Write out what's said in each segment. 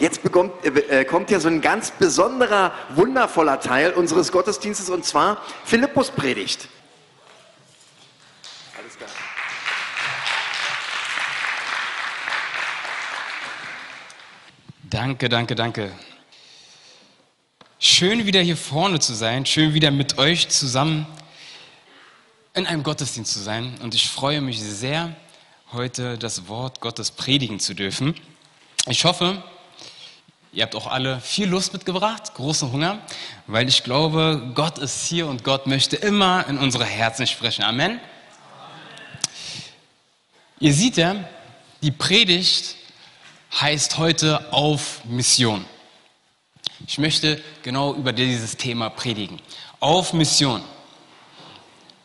Jetzt bekommt, äh, kommt ja so ein ganz besonderer, wundervoller Teil unseres Gottesdienstes und zwar Philippus Predigt. Alles klar. Danke, danke, danke. Schön wieder hier vorne zu sein, schön wieder mit euch zusammen in einem Gottesdienst zu sein. Und ich freue mich sehr, heute das Wort Gottes predigen zu dürfen. Ich hoffe, Ihr habt auch alle viel Lust mitgebracht, großen Hunger, weil ich glaube, Gott ist hier und Gott möchte immer in unsere Herzen sprechen. Amen. Ihr seht ja, die Predigt heißt heute auf Mission. Ich möchte genau über dieses Thema predigen. Auf Mission.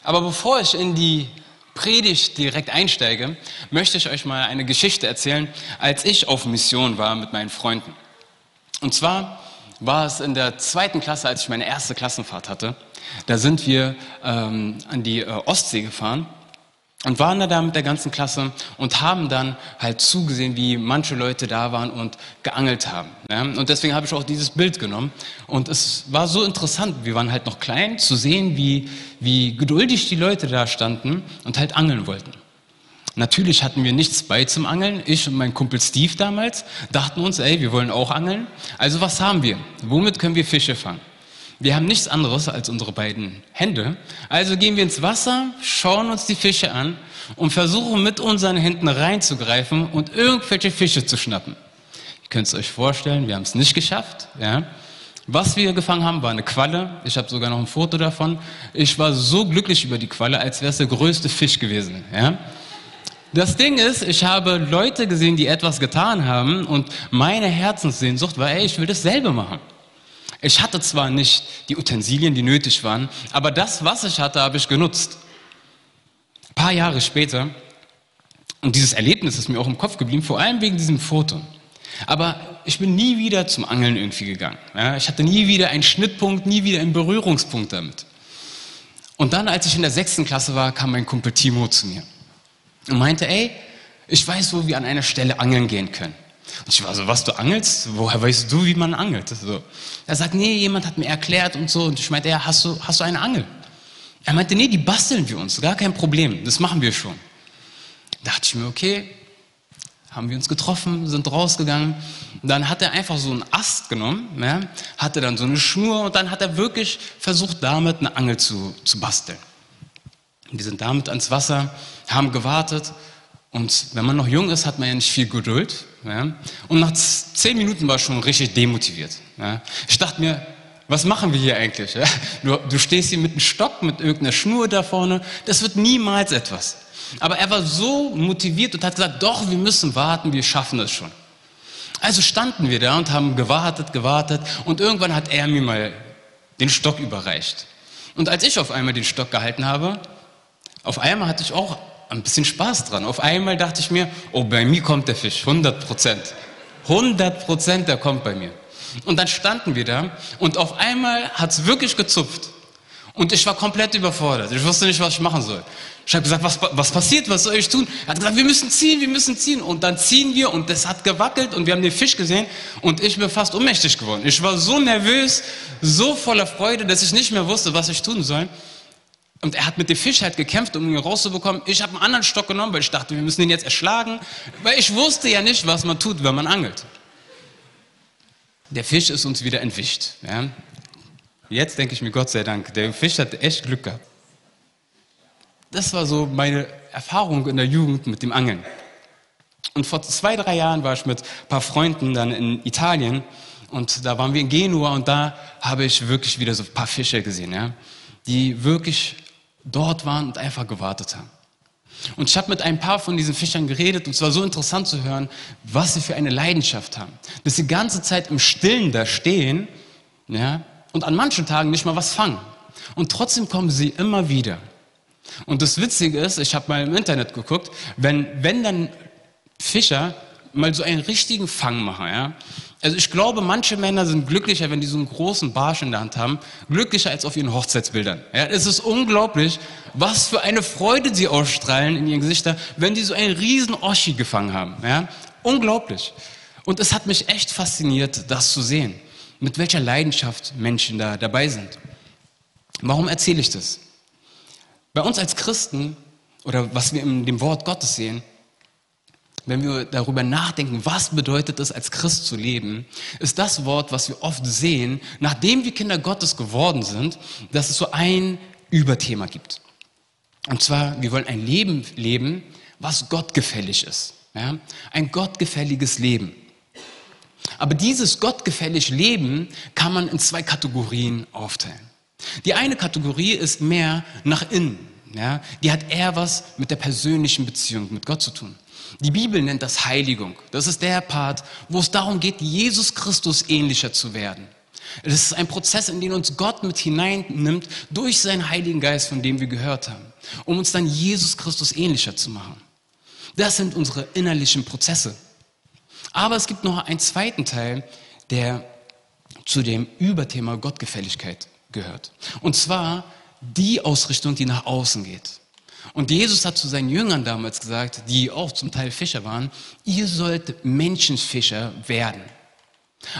Aber bevor ich in die Predigt direkt einsteige, möchte ich euch mal eine Geschichte erzählen, als ich auf Mission war mit meinen Freunden. Und zwar war es in der zweiten Klasse, als ich meine erste Klassenfahrt hatte. Da sind wir ähm, an die äh, Ostsee gefahren und waren da mit der ganzen Klasse und haben dann halt zugesehen, wie manche Leute da waren und geangelt haben. Ja? Und deswegen habe ich auch dieses Bild genommen. Und es war so interessant, wir waren halt noch klein, zu sehen, wie, wie geduldig die Leute da standen und halt angeln wollten. Natürlich hatten wir nichts bei zum Angeln. Ich und mein Kumpel Steve damals dachten uns, ey, wir wollen auch angeln. Also was haben wir? Womit können wir Fische fangen? Wir haben nichts anderes als unsere beiden Hände. Also gehen wir ins Wasser, schauen uns die Fische an und versuchen mit unseren Händen reinzugreifen und irgendwelche Fische zu schnappen. Ihr könnt es euch vorstellen, wir haben es nicht geschafft. Ja. Was wir gefangen haben, war eine Qualle. Ich habe sogar noch ein Foto davon. Ich war so glücklich über die Qualle, als wäre es der größte Fisch gewesen. Ja. Das Ding ist, ich habe Leute gesehen, die etwas getan haben und meine Herzenssehnsucht war, ey, ich will dasselbe machen. Ich hatte zwar nicht die Utensilien, die nötig waren, aber das, was ich hatte, habe ich genutzt. Ein paar Jahre später, und dieses Erlebnis ist mir auch im Kopf geblieben, vor allem wegen diesem Foto. Aber ich bin nie wieder zum Angeln irgendwie gegangen. Ich hatte nie wieder einen Schnittpunkt, nie wieder einen Berührungspunkt damit. Und dann, als ich in der sechsten Klasse war, kam mein Kumpel Timo zu mir und meinte, ey, ich weiß, wo wir an einer Stelle angeln gehen können. Und ich war so, was, du angelst? Woher weißt du, wie man angelt? So. Er sagt, nee, jemand hat mir erklärt und so. Und ich meinte, ja, hast du, hast du eine Angel? Er meinte, nee, die basteln wir uns, gar kein Problem, das machen wir schon. Da dachte ich mir, okay, haben wir uns getroffen, sind rausgegangen. Dann hat er einfach so einen Ast genommen, ja, hatte dann so eine Schnur und dann hat er wirklich versucht, damit eine Angel zu, zu basteln. Wir sind damit ans Wasser, haben gewartet. Und wenn man noch jung ist, hat man ja nicht viel Geduld. Ja? Und nach zehn Minuten war ich schon richtig demotiviert. Ja? Ich dachte mir, was machen wir hier eigentlich? Ja? Du, du stehst hier mit einem Stock, mit irgendeiner Schnur da vorne. Das wird niemals etwas. Aber er war so motiviert und hat gesagt, doch, wir müssen warten, wir schaffen das schon. Also standen wir da und haben gewartet, gewartet und irgendwann hat er mir mal den Stock überreicht. Und als ich auf einmal den Stock gehalten habe, auf einmal hatte ich auch ein bisschen Spaß dran. Auf einmal dachte ich mir, oh, bei mir kommt der Fisch, 100 Prozent. 100 Prozent, der kommt bei mir. Und dann standen wir da und auf einmal hat es wirklich gezupft. Und ich war komplett überfordert. Ich wusste nicht, was ich machen soll. Ich habe gesagt, was, was passiert, was soll ich tun? Er hat gesagt, wir müssen ziehen, wir müssen ziehen. Und dann ziehen wir und es hat gewackelt und wir haben den Fisch gesehen und ich bin fast ohnmächtig geworden. Ich war so nervös, so voller Freude, dass ich nicht mehr wusste, was ich tun soll. Und er hat mit dem Fisch halt gekämpft, um ihn rauszubekommen. Ich habe einen anderen Stock genommen, weil ich dachte, wir müssen ihn jetzt erschlagen. Weil ich wusste ja nicht, was man tut, wenn man angelt. Der Fisch ist uns wieder entwischt. Ja. Jetzt denke ich mir, Gott sei Dank, der Fisch hat echt Glück gehabt. Das war so meine Erfahrung in der Jugend mit dem Angeln. Und vor zwei, drei Jahren war ich mit ein paar Freunden dann in Italien und da waren wir in Genua und da habe ich wirklich wieder so ein paar Fische gesehen, ja, die wirklich dort waren und einfach gewartet haben. Und ich habe mit ein paar von diesen Fischern geredet und es war so interessant zu hören, was sie für eine Leidenschaft haben. Dass sie die ganze Zeit im Stillen da stehen ja, und an manchen Tagen nicht mal was fangen. Und trotzdem kommen sie immer wieder. Und das Witzige ist, ich habe mal im Internet geguckt, wenn, wenn dann Fischer mal so einen richtigen Fang machen, ja, also ich glaube, manche Männer sind glücklicher, wenn die so einen großen Barsch in der Hand haben, glücklicher als auf ihren Hochzeitsbildern. Ja, es ist unglaublich, was für eine Freude sie ausstrahlen in ihren Gesichtern, wenn die so einen riesen Oschi gefangen haben. Ja, unglaublich. Und es hat mich echt fasziniert, das zu sehen, mit welcher Leidenschaft Menschen da dabei sind. Warum erzähle ich das? Bei uns als Christen oder was wir in dem Wort Gottes sehen, wenn wir darüber nachdenken, was bedeutet es, als Christ zu leben, ist das Wort, was wir oft sehen, nachdem wir Kinder Gottes geworden sind, dass es so ein Überthema gibt. Und zwar, wir wollen ein Leben leben, was gottgefällig ist. Ja? Ein gottgefälliges Leben. Aber dieses gottgefällige Leben kann man in zwei Kategorien aufteilen. Die eine Kategorie ist mehr nach innen. Ja? Die hat eher was mit der persönlichen Beziehung mit Gott zu tun. Die Bibel nennt das Heiligung. Das ist der Part, wo es darum geht, Jesus Christus ähnlicher zu werden. Es ist ein Prozess, in den uns Gott mit hineinnimmt durch seinen Heiligen Geist, von dem wir gehört haben, um uns dann Jesus Christus ähnlicher zu machen. Das sind unsere innerlichen Prozesse. Aber es gibt noch einen zweiten Teil, der zu dem Überthema Gottgefälligkeit gehört. Und zwar die Ausrichtung, die nach außen geht. Und Jesus hat zu seinen Jüngern damals gesagt, die auch zum Teil Fischer waren, ihr sollt Menschenfischer werden.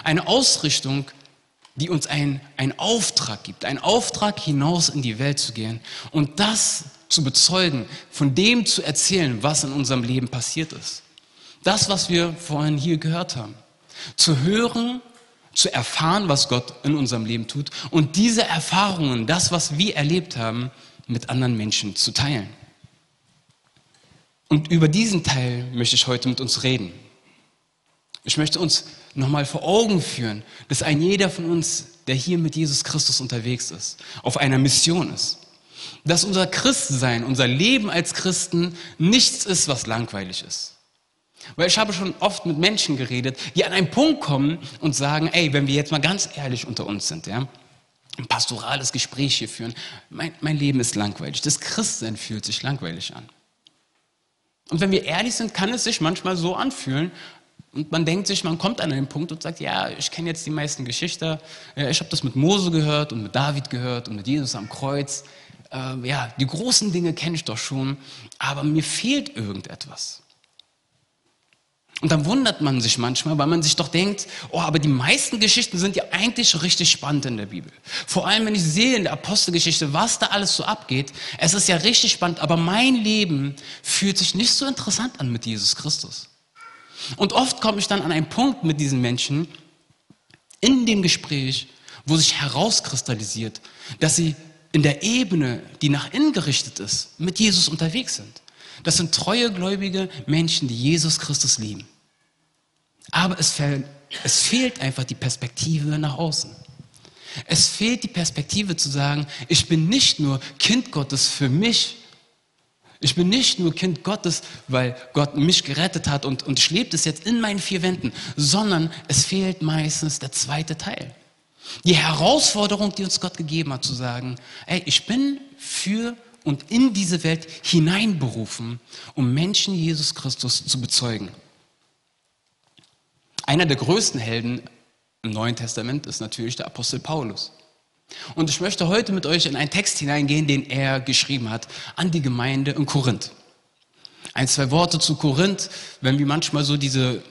Eine Ausrichtung, die uns einen Auftrag gibt, einen Auftrag hinaus in die Welt zu gehen und das zu bezeugen, von dem zu erzählen, was in unserem Leben passiert ist. Das, was wir vorhin hier gehört haben. Zu hören, zu erfahren, was Gott in unserem Leben tut und diese Erfahrungen, das, was wir erlebt haben, mit anderen Menschen zu teilen. Und über diesen Teil möchte ich heute mit uns reden. Ich möchte uns nochmal vor Augen führen, dass ein jeder von uns, der hier mit Jesus Christus unterwegs ist, auf einer Mission ist. Dass unser Christsein, unser Leben als Christen nichts ist, was langweilig ist. Weil ich habe schon oft mit Menschen geredet, die an einen Punkt kommen und sagen, ey, wenn wir jetzt mal ganz ehrlich unter uns sind, ja, ein pastorales Gespräch hier führen, mein, mein Leben ist langweilig. Das Christsein fühlt sich langweilig an. Und wenn wir ehrlich sind, kann es sich manchmal so anfühlen. Und man denkt sich, man kommt an einen Punkt und sagt, ja, ich kenne jetzt die meisten Geschichten. Ich habe das mit Mose gehört und mit David gehört und mit Jesus am Kreuz. Äh, ja, die großen Dinge kenne ich doch schon, aber mir fehlt irgendetwas. Und dann wundert man sich manchmal, weil man sich doch denkt, oh, aber die meisten Geschichten sind ja eigentlich richtig spannend in der Bibel. Vor allem, wenn ich sehe in der Apostelgeschichte, was da alles so abgeht. Es ist ja richtig spannend, aber mein Leben fühlt sich nicht so interessant an mit Jesus Christus. Und oft komme ich dann an einen Punkt mit diesen Menschen in dem Gespräch, wo sich herauskristallisiert, dass sie in der Ebene, die nach innen gerichtet ist, mit Jesus unterwegs sind. Das sind treue, gläubige Menschen, die Jesus Christus lieben. Aber es, es fehlt einfach die Perspektive nach außen. Es fehlt die Perspektive zu sagen, ich bin nicht nur Kind Gottes für mich, ich bin nicht nur Kind Gottes, weil Gott mich gerettet hat und, und ich lebe es jetzt in meinen vier Wänden, sondern es fehlt meistens der zweite Teil. Die Herausforderung, die uns Gott gegeben hat, zu sagen, ey, ich bin für und in diese Welt hineinberufen, um Menschen Jesus Christus zu bezeugen. Einer der größten Helden im Neuen Testament ist natürlich der Apostel Paulus. Und ich möchte heute mit euch in einen Text hineingehen, den er geschrieben hat an die Gemeinde in Korinth. Ein, zwei Worte zu Korinth, wenn wir manchmal so diese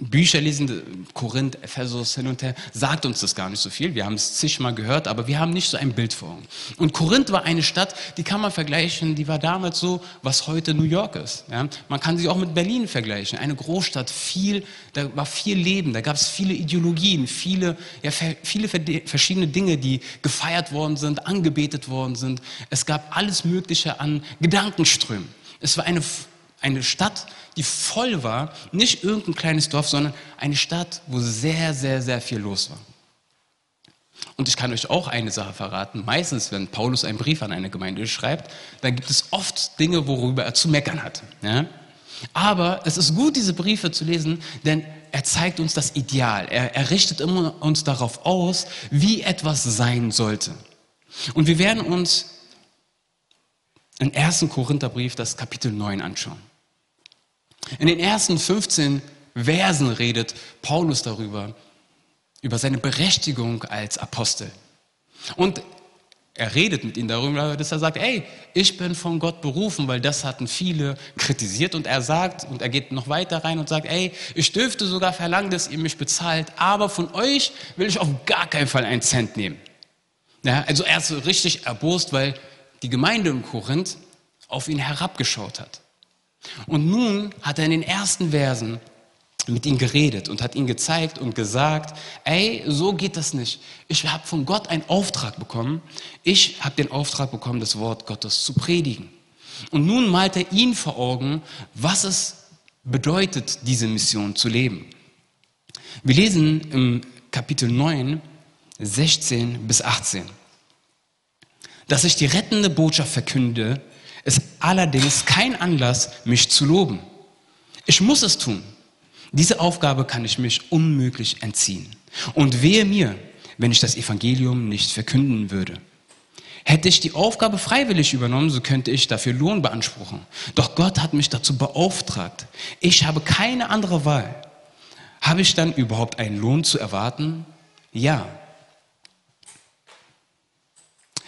Bücher lesen, Korinth, Ephesus hin und her, sagt uns das gar nicht so viel. Wir haben es zigmal gehört, aber wir haben nicht so ein Bild vor Augen. Und Korinth war eine Stadt, die kann man vergleichen, die war damals so, was heute New York ist. Ja? Man kann sie auch mit Berlin vergleichen. Eine Großstadt, viel, da war viel Leben, da gab es viele Ideologien, viele, ja, viele verschiedene Dinge, die gefeiert worden sind, angebetet worden sind. Es gab alles Mögliche an Gedankenströmen. Es war eine eine Stadt, die voll war, nicht irgendein kleines Dorf, sondern eine Stadt, wo sehr, sehr, sehr viel los war. Und ich kann euch auch eine Sache verraten. Meistens, wenn Paulus einen Brief an eine Gemeinde schreibt, dann gibt es oft Dinge, worüber er zu meckern hat. Ja? Aber es ist gut, diese Briefe zu lesen, denn er zeigt uns das Ideal. Er, er richtet immer uns darauf aus, wie etwas sein sollte. Und wir werden uns im ersten Korintherbrief das Kapitel 9 anschauen. In den ersten 15 Versen redet Paulus darüber, über seine Berechtigung als Apostel. Und er redet mit ihnen darüber, dass er sagt, ey, ich bin von Gott berufen, weil das hatten viele kritisiert und er sagt, und er geht noch weiter rein und sagt, ey, ich dürfte sogar verlangen, dass ihr mich bezahlt, aber von euch will ich auf gar keinen Fall einen Cent nehmen. Ja, also er ist so richtig erbost, weil die Gemeinde in Korinth auf ihn herabgeschaut hat. Und nun hat er in den ersten Versen mit ihm geredet und hat ihm gezeigt und gesagt, ey, so geht das nicht. Ich habe von Gott einen Auftrag bekommen. Ich habe den Auftrag bekommen, das Wort Gottes zu predigen. Und nun malt er ihn vor Augen, was es bedeutet, diese Mission zu leben. Wir lesen im Kapitel 9, 16 bis 18. Dass ich die rettende Botschaft verkünde, ist allerdings kein Anlass, mich zu loben. Ich muss es tun. Diese Aufgabe kann ich mich unmöglich entziehen. Und wehe mir, wenn ich das Evangelium nicht verkünden würde. Hätte ich die Aufgabe freiwillig übernommen, so könnte ich dafür Lohn beanspruchen. Doch Gott hat mich dazu beauftragt. Ich habe keine andere Wahl. Habe ich dann überhaupt einen Lohn zu erwarten? Ja.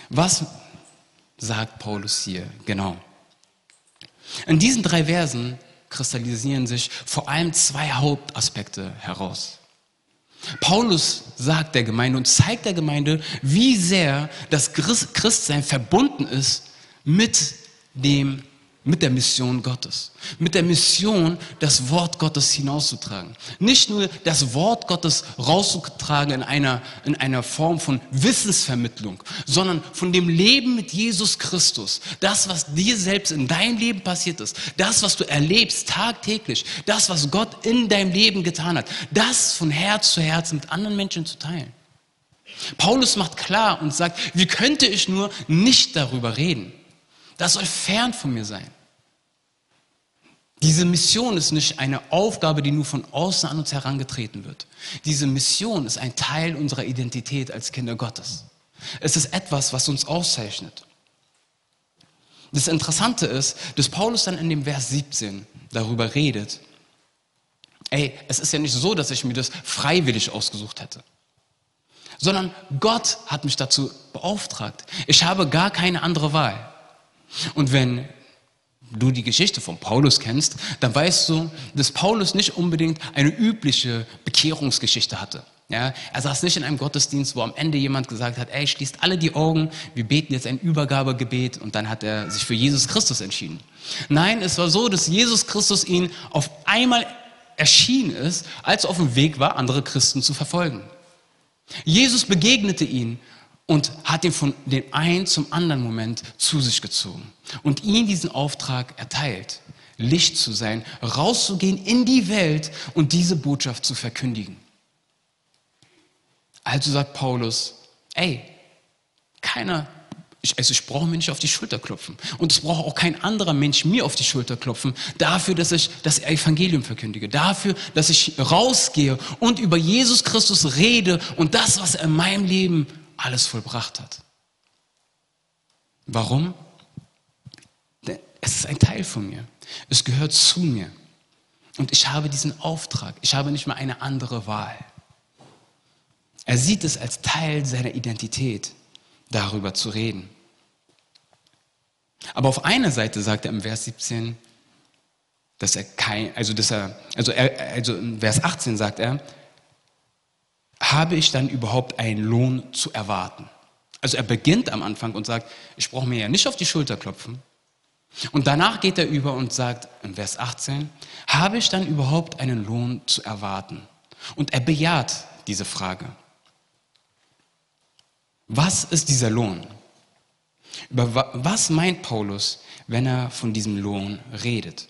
Was sagt Paulus hier genau? In diesen drei Versen kristallisieren sich vor allem zwei Hauptaspekte heraus. Paulus sagt der Gemeinde und zeigt der Gemeinde, wie sehr das Christsein verbunden ist mit dem mit der Mission Gottes. Mit der Mission, das Wort Gottes hinauszutragen. Nicht nur das Wort Gottes rauszutragen in einer, in einer Form von Wissensvermittlung, sondern von dem Leben mit Jesus Christus. Das, was dir selbst in deinem Leben passiert ist. Das, was du erlebst tagtäglich. Das, was Gott in deinem Leben getan hat. Das von Herz zu Herz mit anderen Menschen zu teilen. Paulus macht klar und sagt, wie könnte ich nur nicht darüber reden? Das soll fern von mir sein. Diese Mission ist nicht eine Aufgabe, die nur von außen an uns herangetreten wird. Diese Mission ist ein Teil unserer Identität als Kinder Gottes. Es ist etwas, was uns auszeichnet. Das Interessante ist, dass Paulus dann in dem Vers 17 darüber redet, ey, es ist ja nicht so, dass ich mir das freiwillig ausgesucht hätte, sondern Gott hat mich dazu beauftragt. Ich habe gar keine andere Wahl. Und wenn du die Geschichte von Paulus kennst, dann weißt du, dass Paulus nicht unbedingt eine übliche Bekehrungsgeschichte hatte. Ja, er saß nicht in einem Gottesdienst, wo am Ende jemand gesagt hat, ey, schließt alle die Augen, wir beten jetzt ein Übergabegebet und dann hat er sich für Jesus Christus entschieden. Nein, es war so, dass Jesus Christus ihn auf einmal erschienen ist, als er auf dem Weg war, andere Christen zu verfolgen. Jesus begegnete ihn und hat ihn von dem einen zum anderen Moment zu sich gezogen und ihm diesen Auftrag erteilt, Licht zu sein, rauszugehen in die Welt und diese Botschaft zu verkündigen. Also sagt Paulus, ey, keiner, ich, also ich brauche mir nicht auf die Schulter klopfen. Und es braucht auch kein anderer Mensch mir auf die Schulter klopfen, dafür, dass ich das Evangelium verkündige, dafür, dass ich rausgehe und über Jesus Christus rede und das, was er in meinem Leben alles vollbracht hat. Warum? Es ist ein Teil von mir. Es gehört zu mir. Und ich habe diesen Auftrag. Ich habe nicht mehr eine andere Wahl. Er sieht es als Teil seiner Identität, darüber zu reden. Aber auf einer Seite sagt er im Vers 17, dass er kein, also dass er, also er, also im Vers 18 sagt er, habe ich dann überhaupt einen Lohn zu erwarten? Also er beginnt am Anfang und sagt, ich brauche mir ja nicht auf die Schulter klopfen. Und danach geht er über und sagt im Vers 18, habe ich dann überhaupt einen Lohn zu erwarten? Und er bejaht diese Frage. Was ist dieser Lohn? Über was meint Paulus, wenn er von diesem Lohn redet?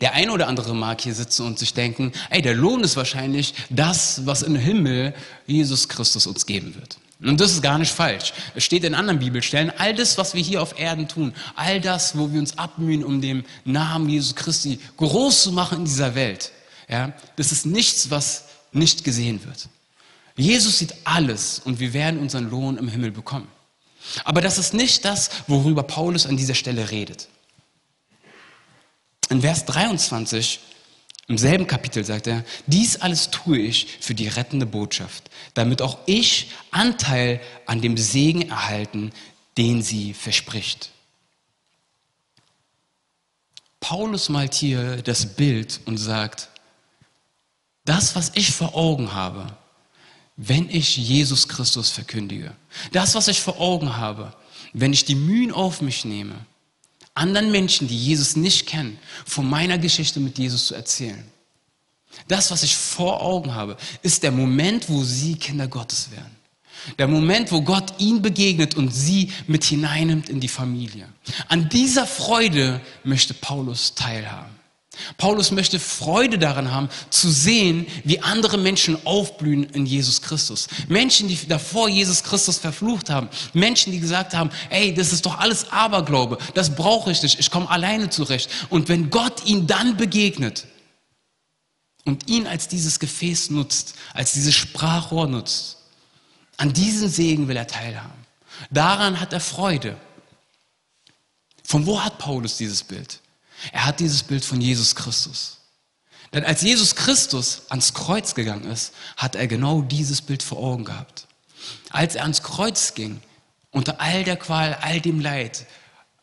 Der eine oder andere mag hier sitzen und sich denken, ey, der Lohn ist wahrscheinlich das, was im Himmel Jesus Christus uns geben wird. Und das ist gar nicht falsch. Es steht in anderen Bibelstellen, all das, was wir hier auf Erden tun, all das, wo wir uns abmühen, um den Namen Jesus Christi groß zu machen in dieser Welt, ja, das ist nichts, was nicht gesehen wird. Jesus sieht alles und wir werden unseren Lohn im Himmel bekommen. Aber das ist nicht das, worüber Paulus an dieser Stelle redet. In Vers 23 Im selben Kapitel sagt er, dies alles tue ich für die rettende Botschaft, damit auch ich Anteil an dem Segen erhalten, den sie verspricht. Paulus malt hier das Bild und sagt, das, was ich vor Augen habe, wenn ich Jesus Christus verkündige, das, was ich vor Augen habe, wenn ich die Mühen auf mich nehme, anderen Menschen, die Jesus nicht kennen, von meiner Geschichte mit Jesus zu erzählen. Das, was ich vor Augen habe, ist der Moment, wo sie Kinder Gottes werden. Der Moment, wo Gott ihnen begegnet und sie mit hineinnimmt in die Familie. An dieser Freude möchte Paulus teilhaben. Paulus möchte Freude daran haben, zu sehen, wie andere Menschen aufblühen in Jesus Christus. Menschen, die davor Jesus Christus verflucht haben. Menschen, die gesagt haben, ey, das ist doch alles Aberglaube, das brauche ich nicht, ich komme alleine zurecht. Und wenn Gott ihnen dann begegnet und ihn als dieses Gefäß nutzt, als dieses Sprachrohr nutzt, an diesem Segen will er teilhaben. Daran hat er Freude. Von wo hat Paulus dieses Bild? Er hat dieses Bild von Jesus Christus. Denn als Jesus Christus ans Kreuz gegangen ist, hat er genau dieses Bild vor Augen gehabt. Als er ans Kreuz ging, unter all der Qual, all dem Leid,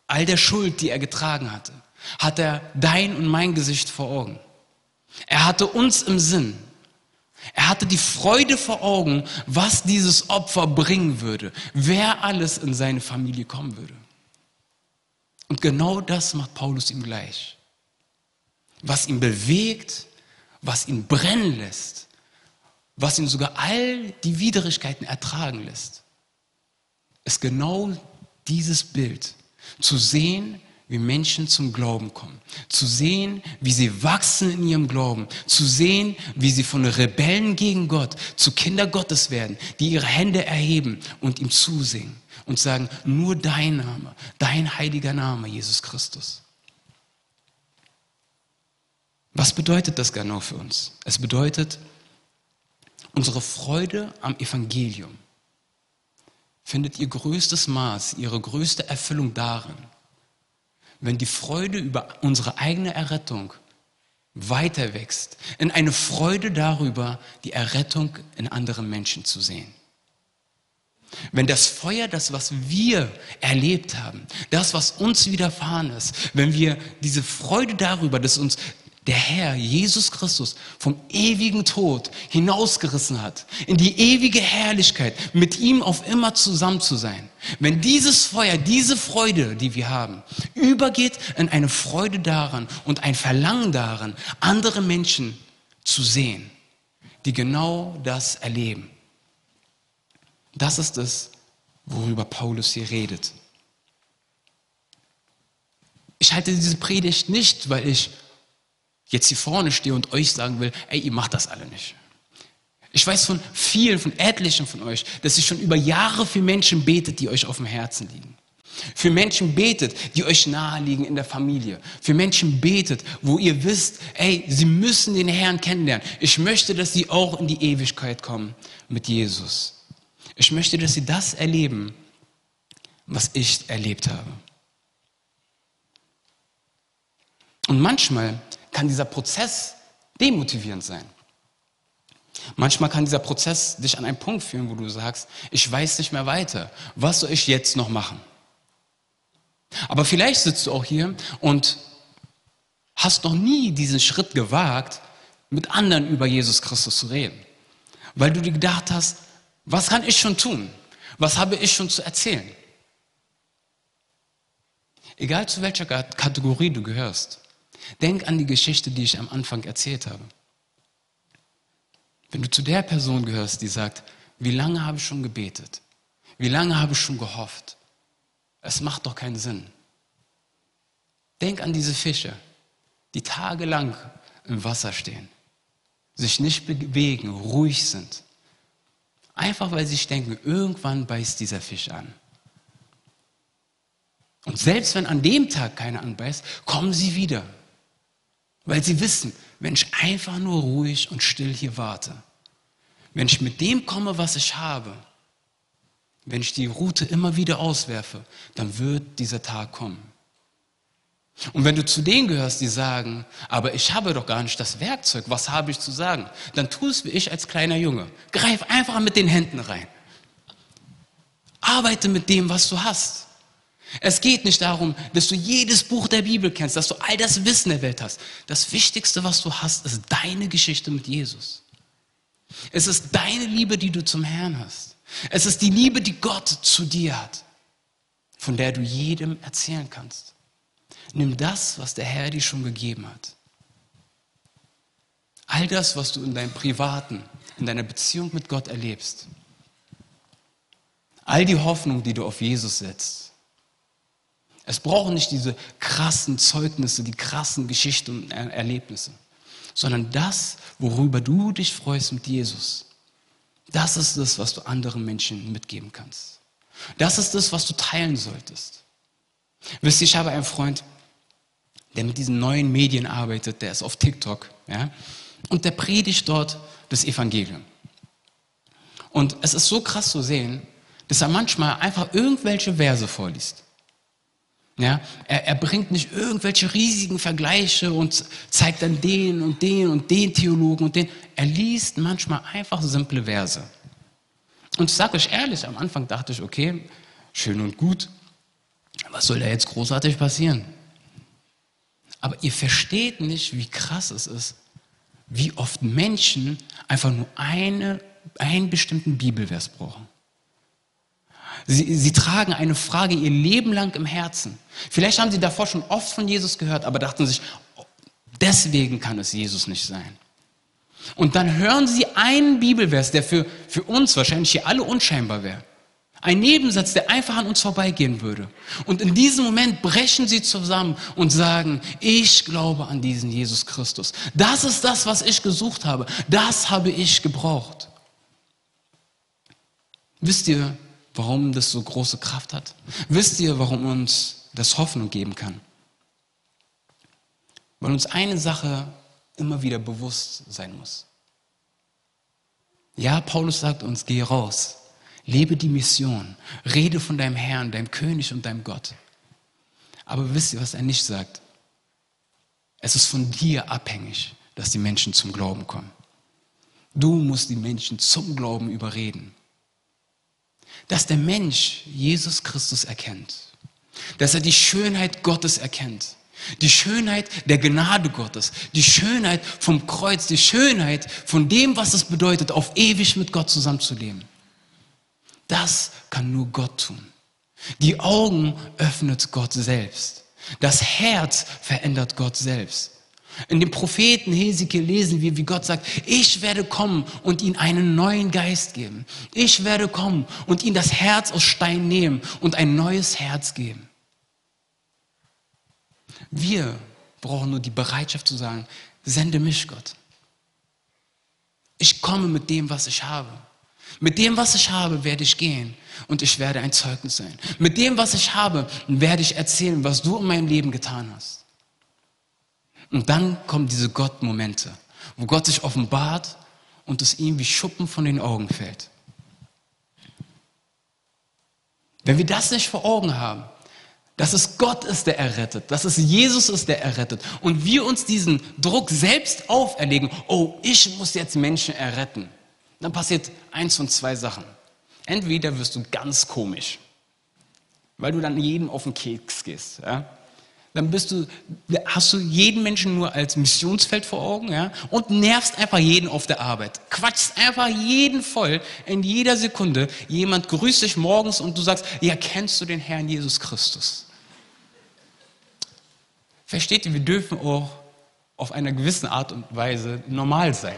all der Schuld, die er getragen hatte, hat er dein und mein Gesicht vor Augen. Er hatte uns im Sinn. Er hatte die Freude vor Augen, was dieses Opfer bringen würde, wer alles in seine Familie kommen würde. Und genau das macht Paulus ihm gleich. Was ihn bewegt, was ihn brennen lässt, was ihn sogar all die Widrigkeiten ertragen lässt, ist genau dieses Bild. Zu sehen, wie Menschen zum Glauben kommen, zu sehen, wie sie wachsen in ihrem Glauben, zu sehen, wie sie von Rebellen gegen Gott zu Kinder Gottes werden, die ihre Hände erheben und ihm zusingen und sagen, nur dein Name, dein heiliger Name, Jesus Christus. Was bedeutet das genau für uns? Es bedeutet, unsere Freude am Evangelium findet ihr größtes Maß, ihre größte Erfüllung darin, wenn die Freude über unsere eigene Errettung weiter wächst, in eine Freude darüber, die Errettung in anderen Menschen zu sehen. Wenn das Feuer, das, was wir erlebt haben, das, was uns widerfahren ist, wenn wir diese Freude darüber, dass uns der Herr, Jesus Christus, vom ewigen Tod hinausgerissen hat, in die ewige Herrlichkeit, mit ihm auf immer zusammen zu sein. Wenn dieses Feuer, diese Freude, die wir haben, übergeht in eine Freude daran und ein Verlangen daran, andere Menschen zu sehen, die genau das erleben. Das ist es, worüber Paulus hier redet. Ich halte diese Predigt nicht, weil ich jetzt hier vorne stehe und euch sagen will, ey, ihr macht das alle nicht. Ich weiß von vielen, von etlichen von euch, dass ihr schon über Jahre für Menschen betet, die euch auf dem Herzen liegen. Für Menschen betet, die euch nahe liegen in der Familie. Für Menschen betet, wo ihr wisst, ey, sie müssen den Herrn kennenlernen. Ich möchte, dass sie auch in die Ewigkeit kommen mit Jesus. Ich möchte, dass sie das erleben, was ich erlebt habe. Und manchmal kann dieser Prozess demotivierend sein. Manchmal kann dieser Prozess dich an einen Punkt führen, wo du sagst, ich weiß nicht mehr weiter. Was soll ich jetzt noch machen? Aber vielleicht sitzt du auch hier und hast noch nie diesen Schritt gewagt, mit anderen über Jesus Christus zu reden. Weil du dir gedacht hast, was kann ich schon tun? Was habe ich schon zu erzählen? Egal zu welcher Kategorie du gehörst, Denk an die Geschichte, die ich am Anfang erzählt habe. Wenn du zu der Person gehörst, die sagt, wie lange habe ich schon gebetet? Wie lange habe ich schon gehofft? Es macht doch keinen Sinn. Denk an diese Fische, die tagelang im Wasser stehen, sich nicht bewegen, ruhig sind. Einfach weil sie denken, irgendwann beißt dieser Fisch an. Und selbst wenn an dem Tag keiner anbeißt, kommen sie wieder. Weil sie wissen, wenn ich einfach nur ruhig und still hier warte, wenn ich mit dem komme, was ich habe, wenn ich die Route immer wieder auswerfe, dann wird dieser Tag kommen. Und wenn du zu denen gehörst, die sagen, aber ich habe doch gar nicht das Werkzeug, was habe ich zu sagen? Dann tu es wie ich als kleiner Junge. Greif einfach mit den Händen rein. Arbeite mit dem, was du hast. Es geht nicht darum, dass du jedes Buch der Bibel kennst, dass du all das Wissen der Welt hast. Das Wichtigste, was du hast, ist deine Geschichte mit Jesus. Es ist deine Liebe, die du zum Herrn hast. Es ist die Liebe, die Gott zu dir hat, von der du jedem erzählen kannst. Nimm das, was der Herr dir schon gegeben hat. All das, was du in deinem Privaten, in deiner Beziehung mit Gott erlebst. All die Hoffnung, die du auf Jesus setzt. Es brauchen nicht diese krassen Zeugnisse, die krassen Geschichten und Erlebnisse, sondern das, worüber du dich freust mit Jesus. Das ist das, was du anderen Menschen mitgeben kannst. Das ist das, was du teilen solltest. Wisst ihr, ich habe einen Freund, der mit diesen neuen Medien arbeitet, der ist auf TikTok, ja, und der predigt dort das Evangelium. Und es ist so krass zu sehen, dass er manchmal einfach irgendwelche Verse vorliest. Ja, er, er bringt nicht irgendwelche riesigen Vergleiche und zeigt dann den und den und den Theologen und den. Er liest manchmal einfach simple Verse. Und ich sage euch ehrlich, am Anfang dachte ich, okay, schön und gut, was soll da jetzt großartig passieren? Aber ihr versteht nicht, wie krass es ist, wie oft Menschen einfach nur eine, einen bestimmten Bibelvers brauchen. Sie, sie, tragen eine Frage ihr Leben lang im Herzen. Vielleicht haben sie davor schon oft von Jesus gehört, aber dachten sich, deswegen kann es Jesus nicht sein. Und dann hören sie einen Bibelvers, der für, für uns wahrscheinlich hier alle unscheinbar wäre. Ein Nebensatz, der einfach an uns vorbeigehen würde. Und in diesem Moment brechen sie zusammen und sagen, ich glaube an diesen Jesus Christus. Das ist das, was ich gesucht habe. Das habe ich gebraucht. Wisst ihr, warum das so große Kraft hat? Wisst ihr, warum uns das Hoffnung geben kann? Weil uns eine Sache immer wieder bewusst sein muss. Ja, Paulus sagt uns, geh raus. Lebe die Mission. Rede von deinem Herrn, deinem König und deinem Gott. Aber wisst ihr, was er nicht sagt? Es ist von dir abhängig, dass die Menschen zum Glauben kommen. Du musst die Menschen zum Glauben überreden. Dass der Mensch Jesus Christus erkennt. Dass er die Schönheit Gottes erkennt. Die Schönheit der Gnade Gottes. Die Schönheit vom Kreuz. Die Schönheit von dem, was es bedeutet, auf ewig mit Gott zusammenzuleben. Das kann nur Gott tun. Die Augen öffnet Gott selbst. Das Herz verändert Gott selbst. In dem Propheten Hesekiel lesen wir, wie Gott sagt, ich werde kommen und ihnen einen neuen Geist geben. Ich werde kommen und ihnen das Herz aus Stein nehmen und ein neues Herz geben. Wir brauchen nur die Bereitschaft zu sagen, sende mich Gott. Ich komme mit dem, was ich habe. Mit dem, was ich habe, werde ich gehen und ich werde ein Zeugnis sein. Mit dem, was ich habe, werde ich erzählen, was du in meinem Leben getan hast. Und dann kommen diese Gott-Momente, wo Gott sich offenbart und es ihm wie Schuppen von den Augen fällt. Wenn wir das nicht vor Augen haben, dass es Gott ist, der errettet, dass es Jesus ist, der errettet und wir uns diesen Druck selbst auferlegen, oh, ich muss jetzt Menschen erretten dann passiert eins von zwei Sachen. Entweder wirst du ganz komisch, weil du dann jedem auf den Keks gehst. Ja? Dann bist du, hast du jeden Menschen nur als Missionsfeld vor Augen ja? und nervst einfach jeden auf der Arbeit. Quatschst einfach jeden voll in jeder Sekunde. Jemand grüßt dich morgens und du sagst, ja, kennst du den Herrn Jesus Christus? Versteht ihr, wir dürfen auch auf einer gewissen Art und Weise normal sein.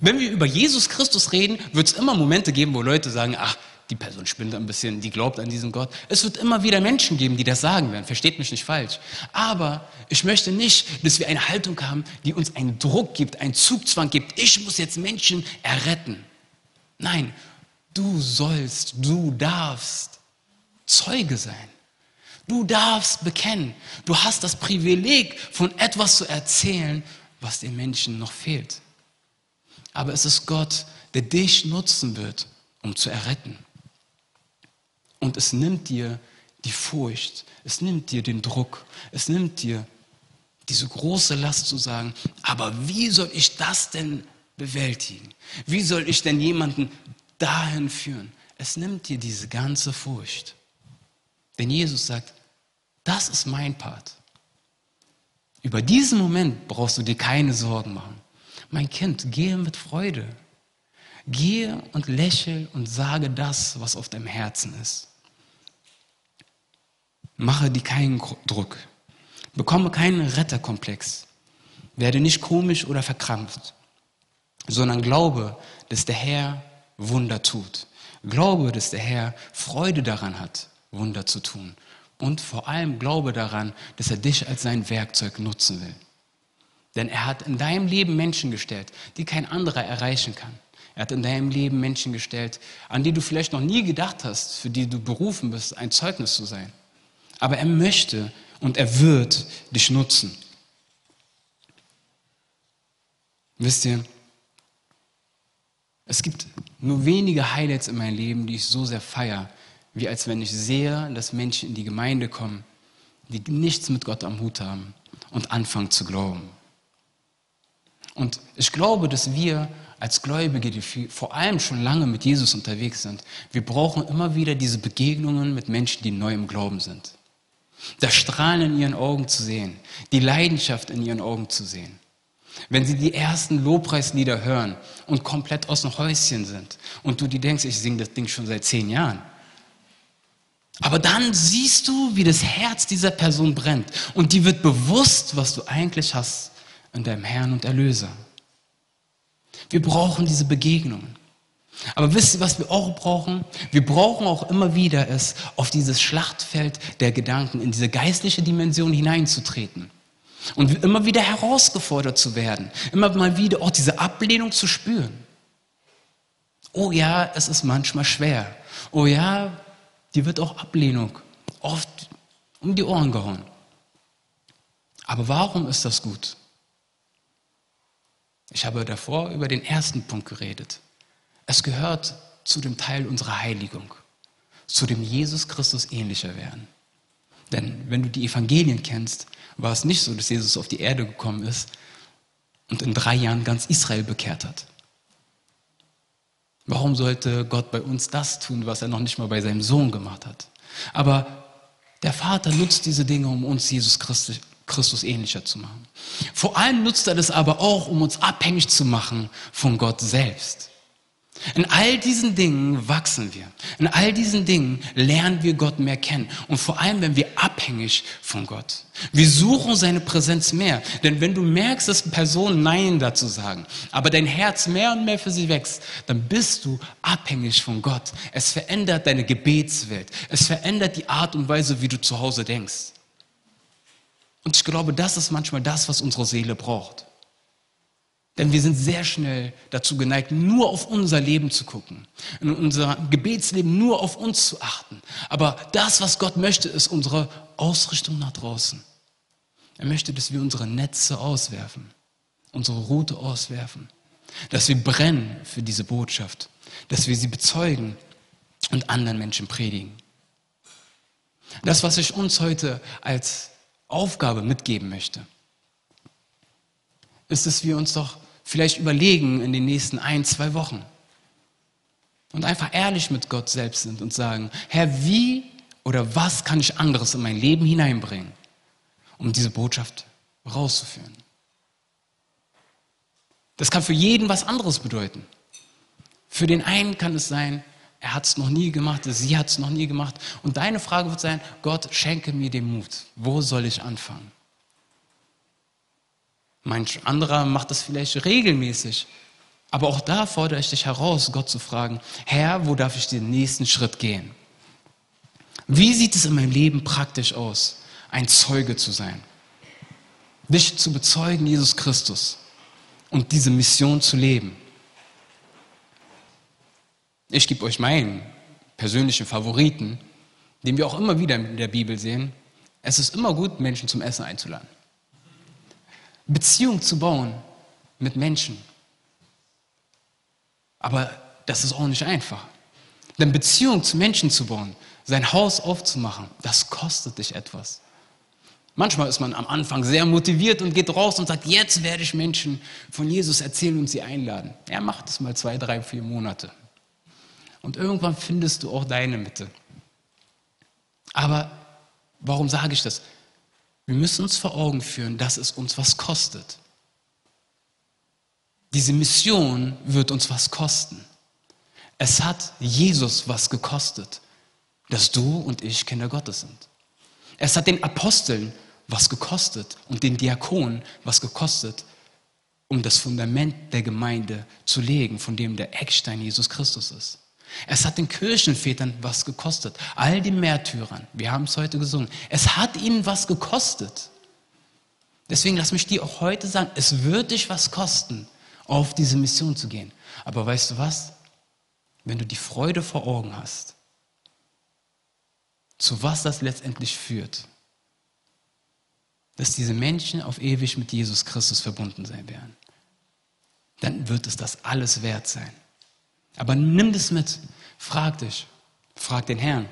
Wenn wir über Jesus Christus reden, wird es immer Momente geben, wo Leute sagen, ach, die Person spinnt ein bisschen, die glaubt an diesen Gott. Es wird immer wieder Menschen geben, die das sagen werden. Versteht mich nicht falsch. Aber ich möchte nicht, dass wir eine Haltung haben, die uns einen Druck gibt, einen Zugzwang gibt. Ich muss jetzt Menschen erretten. Nein, du sollst, du darfst Zeuge sein. Du darfst bekennen. Du hast das Privileg, von etwas zu erzählen, was den Menschen noch fehlt. Aber es ist Gott, der dich nutzen wird, um zu erretten. Und es nimmt dir die Furcht, es nimmt dir den Druck, es nimmt dir diese große Last zu sagen, aber wie soll ich das denn bewältigen? Wie soll ich denn jemanden dahin führen? Es nimmt dir diese ganze Furcht. Denn Jesus sagt, das ist mein Part. Über diesen Moment brauchst du dir keine Sorgen machen. Mein Kind, gehe mit Freude. Gehe und lächel und sage das, was auf deinem Herzen ist. Mache dir keinen Druck. Bekomme keinen Retterkomplex. Werde nicht komisch oder verkrampft, sondern glaube, dass der Herr Wunder tut. Glaube, dass der Herr Freude daran hat, Wunder zu tun. Und vor allem glaube daran, dass er dich als sein Werkzeug nutzen will. Denn er hat in deinem Leben Menschen gestellt, die kein anderer erreichen kann. Er hat in deinem Leben Menschen gestellt, an die du vielleicht noch nie gedacht hast, für die du berufen bist, ein Zeugnis zu sein. Aber er möchte und er wird dich nutzen. Wisst ihr, es gibt nur wenige Highlights in meinem Leben, die ich so sehr feiere, wie als wenn ich sehe, dass Menschen in die Gemeinde kommen, die nichts mit Gott am Hut haben und anfangen zu glauben. Und ich glaube, dass wir als Gläubige, die vor allem schon lange mit Jesus unterwegs sind, wir brauchen immer wieder diese Begegnungen mit Menschen, die neu im Glauben sind. Das Strahlen in ihren Augen zu sehen, die Leidenschaft in ihren Augen zu sehen. Wenn sie die ersten Lobpreislieder hören und komplett aus dem Häuschen sind und du dir denkst, ich singe das Ding schon seit zehn Jahren. Aber dann siehst du, wie das Herz dieser Person brennt und die wird bewusst, was du eigentlich hast in deinem Herrn und Erlöser. Wir brauchen diese Begegnungen. Aber wisst ihr, was wir auch brauchen? Wir brauchen auch immer wieder es, auf dieses Schlachtfeld der Gedanken, in diese geistliche Dimension hineinzutreten. Und immer wieder herausgefordert zu werden. Immer mal wieder auch diese Ablehnung zu spüren. Oh ja, es ist manchmal schwer. Oh ja, dir wird auch Ablehnung oft um die Ohren gehauen. Aber warum ist das gut? Ich habe davor über den ersten Punkt geredet. Es gehört zu dem Teil unserer Heiligung, zu dem Jesus Christus ähnlicher werden. Denn wenn du die Evangelien kennst, war es nicht so, dass Jesus auf die Erde gekommen ist und in drei Jahren ganz Israel bekehrt hat. Warum sollte Gott bei uns das tun, was er noch nicht mal bei seinem Sohn gemacht hat? Aber der Vater nutzt diese Dinge, um uns Jesus Christus, Christus ähnlicher zu machen. Vor allem nutzt er das aber auch, um uns abhängig zu machen von Gott selbst. In all diesen Dingen wachsen wir. In all diesen Dingen lernen wir Gott mehr kennen. Und vor allem, wenn wir abhängig von Gott. Wir suchen seine Präsenz mehr. Denn wenn du merkst, dass Personen Nein dazu sagen, aber dein Herz mehr und mehr für sie wächst, dann bist du abhängig von Gott. Es verändert deine Gebetswelt. Es verändert die Art und Weise, wie du zu Hause denkst. Und ich glaube, das ist manchmal das, was unsere Seele braucht. Denn wir sind sehr schnell dazu geneigt, nur auf unser Leben zu gucken, in unser Gebetsleben nur auf uns zu achten. Aber das, was Gott möchte, ist unsere Ausrichtung nach draußen. Er möchte, dass wir unsere Netze auswerfen, unsere Route auswerfen, dass wir brennen für diese Botschaft, dass wir sie bezeugen und anderen Menschen predigen. Das, was ich uns heute als Aufgabe mitgeben möchte, ist, dass wir uns doch vielleicht überlegen in den nächsten ein, zwei Wochen und einfach ehrlich mit Gott selbst sind und sagen, Herr, wie oder was kann ich anderes in mein Leben hineinbringen, um diese Botschaft rauszuführen? Das kann für jeden was anderes bedeuten. Für den einen kann es sein, er hat es noch nie gemacht, sie hat es noch nie gemacht. Und deine Frage wird sein, Gott, schenke mir den Mut. Wo soll ich anfangen? Manch anderer macht das vielleicht regelmäßig. Aber auch da fordere ich dich heraus, Gott zu fragen, Herr, wo darf ich den nächsten Schritt gehen? Wie sieht es in meinem Leben praktisch aus, ein Zeuge zu sein? Dich zu bezeugen, Jesus Christus, und diese Mission zu leben. Ich gebe euch meinen persönlichen Favoriten, den wir auch immer wieder in der Bibel sehen. Es ist immer gut, Menschen zum Essen einzuladen. Beziehung zu bauen mit Menschen. Aber das ist auch nicht einfach. Denn Beziehung zu Menschen zu bauen, sein Haus aufzumachen, das kostet dich etwas. Manchmal ist man am Anfang sehr motiviert und geht raus und sagt, jetzt werde ich Menschen von Jesus erzählen und sie einladen. Er macht es mal zwei, drei, vier Monate. Und irgendwann findest du auch deine Mitte. Aber warum sage ich das? Wir müssen uns vor Augen führen, dass es uns was kostet. Diese Mission wird uns was kosten. Es hat Jesus was gekostet, dass du und ich Kinder Gottes sind. Es hat den Aposteln was gekostet und den Diakonen was gekostet, um das Fundament der Gemeinde zu legen, von dem der Eckstein Jesus Christus ist. Es hat den Kirchenvätern was gekostet, all den Märtyrern, wir haben es heute gesungen, es hat ihnen was gekostet. Deswegen lass mich dir auch heute sagen, es wird dich was kosten, auf diese Mission zu gehen. Aber weißt du was? Wenn du die Freude vor Augen hast, zu was das letztendlich führt, dass diese Menschen auf ewig mit Jesus Christus verbunden sein werden, dann wird es das alles wert sein. Aber nimm das mit, frag dich, frag den Herrn.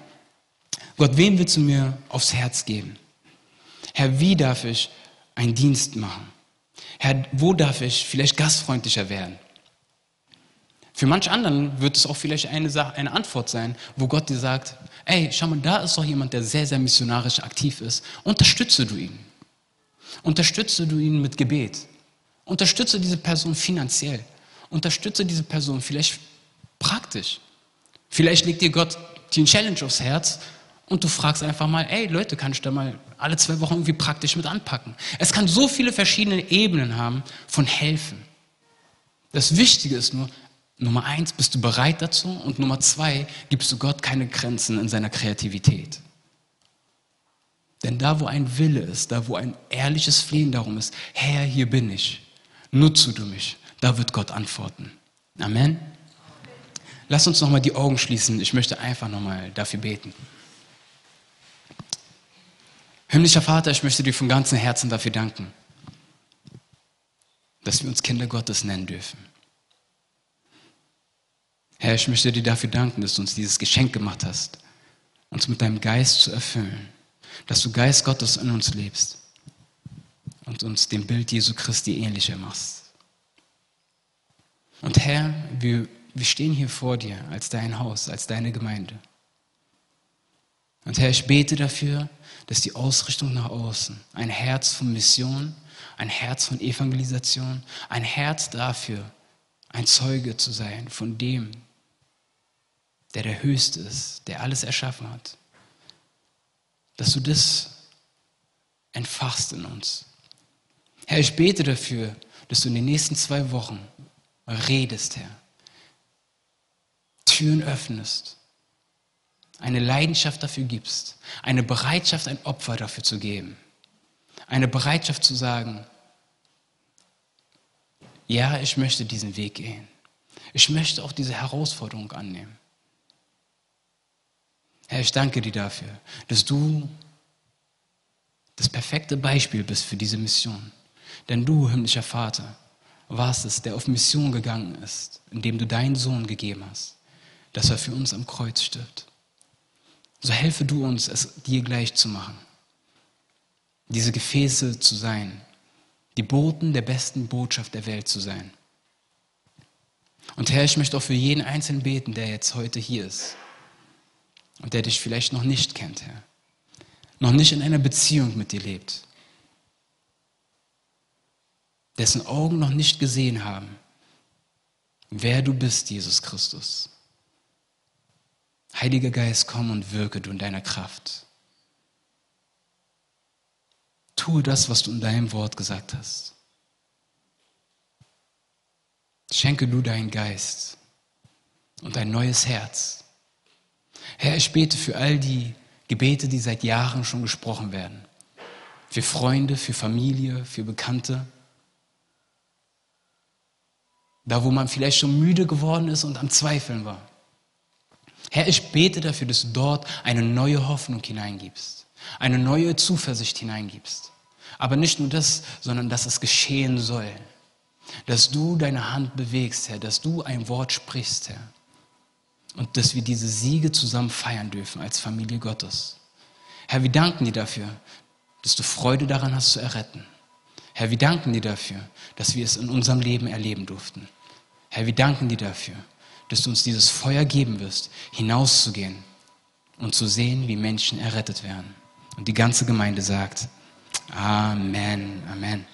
Gott, wem willst du mir aufs Herz geben? Herr, wie darf ich einen Dienst machen? Herr, wo darf ich vielleicht gastfreundlicher werden? Für manch anderen wird es auch vielleicht eine, Sache, eine Antwort sein, wo Gott dir sagt, ey, schau mal, da ist doch jemand, der sehr, sehr missionarisch aktiv ist. Unterstütze du ihn. Unterstütze du ihn mit Gebet. Unterstütze diese Person finanziell. Unterstütze diese Person vielleicht praktisch. Vielleicht legt dir Gott die Challenge aufs Herz und du fragst einfach mal, ey Leute, kann ich da mal alle zwei Wochen irgendwie praktisch mit anpacken? Es kann so viele verschiedene Ebenen haben von helfen. Das Wichtige ist nur, Nummer eins, bist du bereit dazu? Und Nummer zwei, gibst du Gott keine Grenzen in seiner Kreativität. Denn da, wo ein Wille ist, da, wo ein ehrliches Flehen darum ist, Herr, hier bin ich, nutze du mich, da wird Gott antworten. Amen. Lass uns nochmal die Augen schließen. Ich möchte einfach nochmal dafür beten. Himmlischer Vater, ich möchte dir von ganzem Herzen dafür danken, dass wir uns Kinder Gottes nennen dürfen. Herr, ich möchte dir dafür danken, dass du uns dieses Geschenk gemacht hast, uns mit deinem Geist zu erfüllen, dass du Geist Gottes in uns lebst und uns dem Bild Jesu Christi ähnlicher machst. Und Herr, wir wir stehen hier vor dir als dein Haus, als deine Gemeinde. Und Herr, ich bete dafür, dass die Ausrichtung nach außen, ein Herz von Mission, ein Herz von Evangelisation, ein Herz dafür, ein Zeuge zu sein von dem, der der Höchste ist, der alles erschaffen hat, dass du das entfachst in uns. Herr, ich bete dafür, dass du in den nächsten zwei Wochen redest, Herr Türen öffnest, eine Leidenschaft dafür gibst, eine Bereitschaft, ein Opfer dafür zu geben, eine Bereitschaft zu sagen, ja, ich möchte diesen Weg gehen. Ich möchte auch diese Herausforderung annehmen. Herr, ich danke dir dafür, dass du das perfekte Beispiel bist für diese Mission. Denn du, himmlischer Vater, warst es, der auf Mission gegangen ist, indem du deinen Sohn gegeben hast dass er für uns am Kreuz stirbt. So helfe du uns, es dir gleich zu machen. Diese Gefäße zu sein, die Boten der besten Botschaft der Welt zu sein. Und Herr, ich möchte auch für jeden Einzelnen beten, der jetzt heute hier ist und der dich vielleicht noch nicht kennt, Herr, noch nicht in einer Beziehung mit dir lebt, dessen Augen noch nicht gesehen haben, wer du bist, Jesus Christus. Heiliger Geist, komm und wirke du in deiner Kraft. Tue das, was du in deinem Wort gesagt hast. Schenke du deinen Geist und ein neues Herz. Herr, ich bete für all die Gebete, die seit Jahren schon gesprochen werden. Für Freunde, für Familie, für Bekannte. Da, wo man vielleicht schon müde geworden ist und am Zweifeln war. Herr, ich bete dafür, dass du dort eine neue Hoffnung hineingibst, eine neue Zuversicht hineingibst. Aber nicht nur das, sondern dass es geschehen soll. Dass du deine Hand bewegst, Herr, dass du ein Wort sprichst, Herr. und dass wir diese Siege zusammen feiern dürfen als Familie Gottes. Herr, wir danken dir dafür, dass du Freude daran hast zu erretten. Herr, wir danken dir dafür, dass wir es in unserem Leben erleben durften. Herr, wir danken dir dafür, dass du uns dieses Feuer geben wirst, hinauszugehen und zu sehen, wie Menschen errettet werden. Und die ganze Gemeinde sagt, Amen, Amen.